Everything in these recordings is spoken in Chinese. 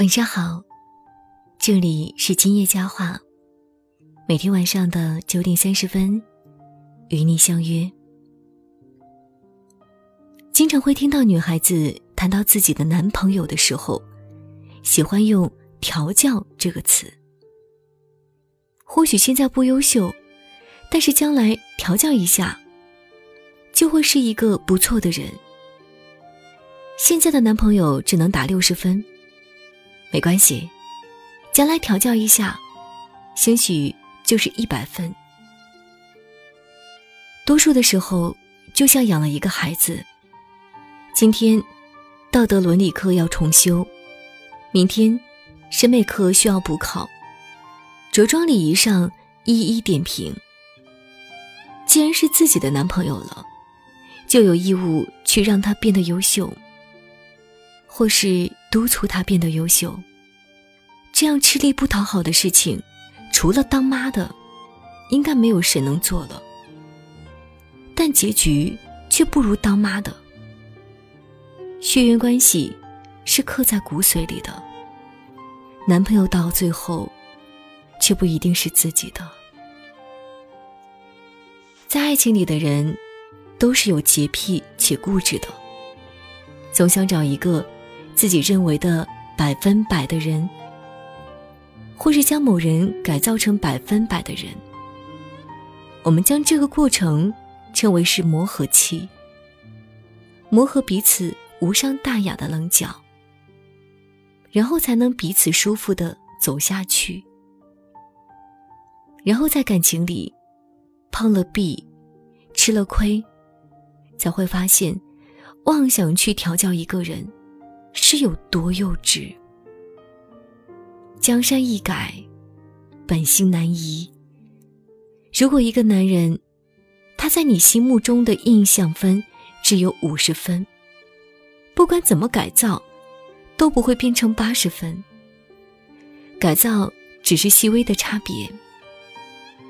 晚上好，这里是今夜佳话，每天晚上的九点三十分与你相约。经常会听到女孩子谈到自己的男朋友的时候，喜欢用“调教”这个词。或许现在不优秀，但是将来调教一下，就会是一个不错的人。现在的男朋友只能打六十分。没关系，将来调教一下，兴许就是一百分。多数的时候，就像养了一个孩子。今天，道德伦理课要重修；明天，审美课需要补考；着装礼仪上一一点评。既然是自己的男朋友了，就有义务去让他变得优秀。或是督促他变得优秀，这样吃力不讨好的事情，除了当妈的，应该没有谁能做了。但结局却不如当妈的。血缘关系是刻在骨髓里的，男朋友到最后，却不一定是自己的。在爱情里的人，都是有洁癖且固执的，总想找一个。自己认为的百分百的人，或是将某人改造成百分百的人，我们将这个过程称为是磨合期，磨合彼此无伤大雅的棱角，然后才能彼此舒服的走下去。然后在感情里，碰了壁，吃了亏，才会发现，妄想去调教一个人。是有多幼稚？江山易改，本性难移。如果一个男人，他在你心目中的印象分只有五十分，不管怎么改造，都不会变成八十分。改造只是细微的差别。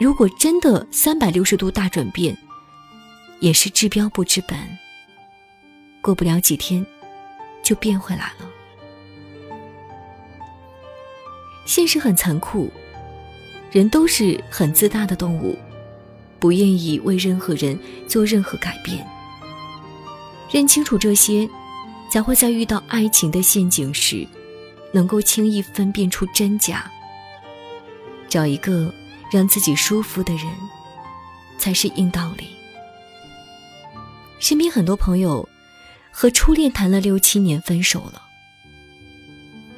如果真的三百六十度大转变，也是治标不治本。过不了几天。就变回来了。现实很残酷，人都是很自大的动物，不愿意为任何人做任何改变。认清楚这些，才会在遇到爱情的陷阱时，能够轻易分辨出真假。找一个让自己舒服的人，才是硬道理。身边很多朋友。和初恋谈了六七年，分手了。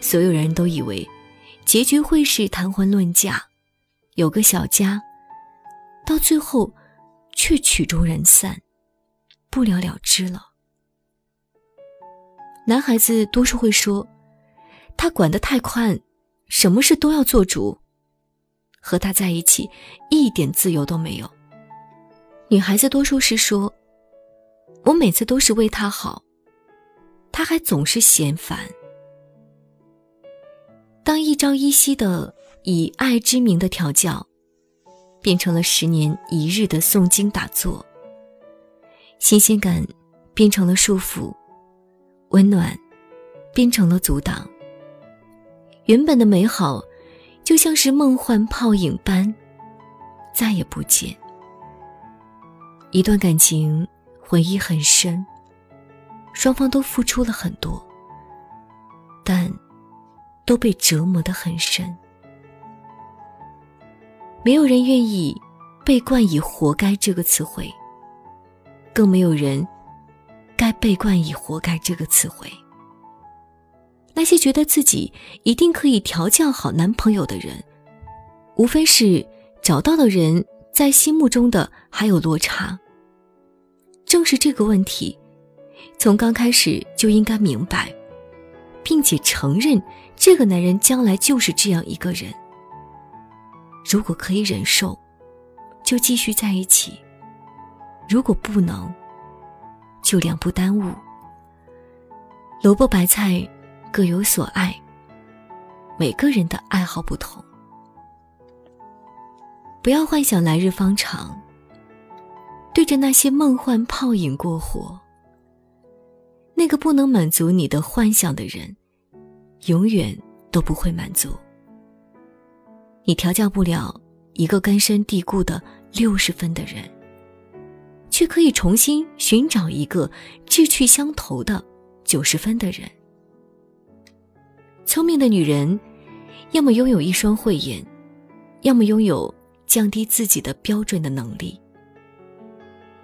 所有人都以为结局会是谈婚论嫁，有个小家，到最后却曲终人散，不了了之了。男孩子多数会说，他管得太宽，什么事都要做主，和他在一起一点自由都没有。女孩子多数是说。我每次都是为他好，他还总是嫌烦。当一朝一夕的以爱之名的调教，变成了十年一日的诵经打坐，新鲜感变成了束缚，温暖变成了阻挡，原本的美好就像是梦幻泡影般，再也不见。一段感情。回忆很深，双方都付出了很多，但都被折磨得很深。没有人愿意被冠以“活该”这个词汇，更没有人该被冠以“活该”这个词汇。那些觉得自己一定可以调教好男朋友的人，无非是找到的人在心目中的还有落差。正是这个问题，从刚开始就应该明白，并且承认这个男人将来就是这样一个人。如果可以忍受，就继续在一起；如果不能，就两不耽误。萝卜白菜各有所爱，每个人的爱好不同，不要幻想来日方长。对着那些梦幻泡影过活，那个不能满足你的幻想的人，永远都不会满足。你调教不了一个根深蒂固的六十分的人，却可以重新寻找一个志趣相投的九十分的人。聪明的女人，要么拥有一双慧眼，要么拥有降低自己的标准的能力。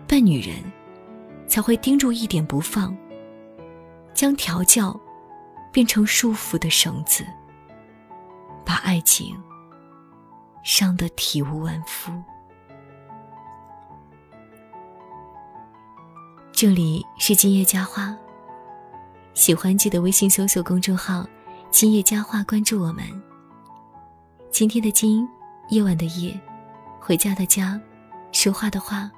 笨女人才会盯住一点不放，将调教变成束缚的绳子，把爱情。伤得体无完肤。这里是今夜佳话，喜欢记得微信搜索公众号“今夜佳话”，关注我们。今天的今，夜晚的夜，回家的家，说话的话。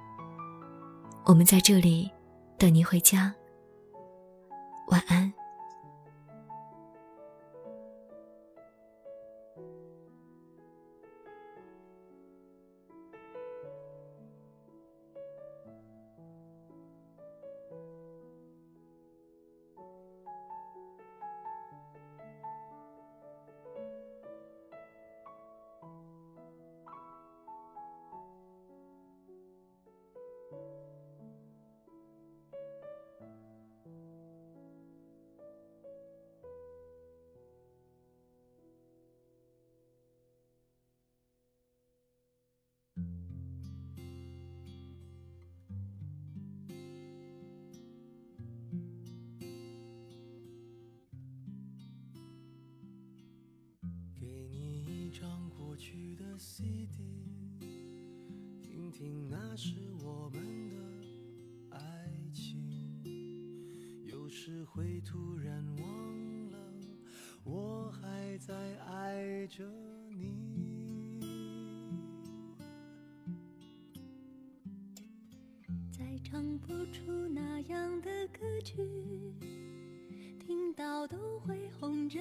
我们在这里等您回家。晚安。去的 CD，听听那是我们的爱情。有时会突然忘了，我还在爱着你。再唱不出那样的歌曲，听到都会红着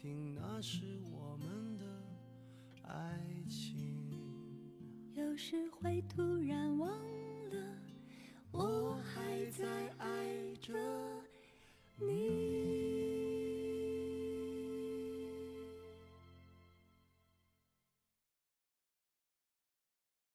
听那是我们的爱情。有时会突然忘。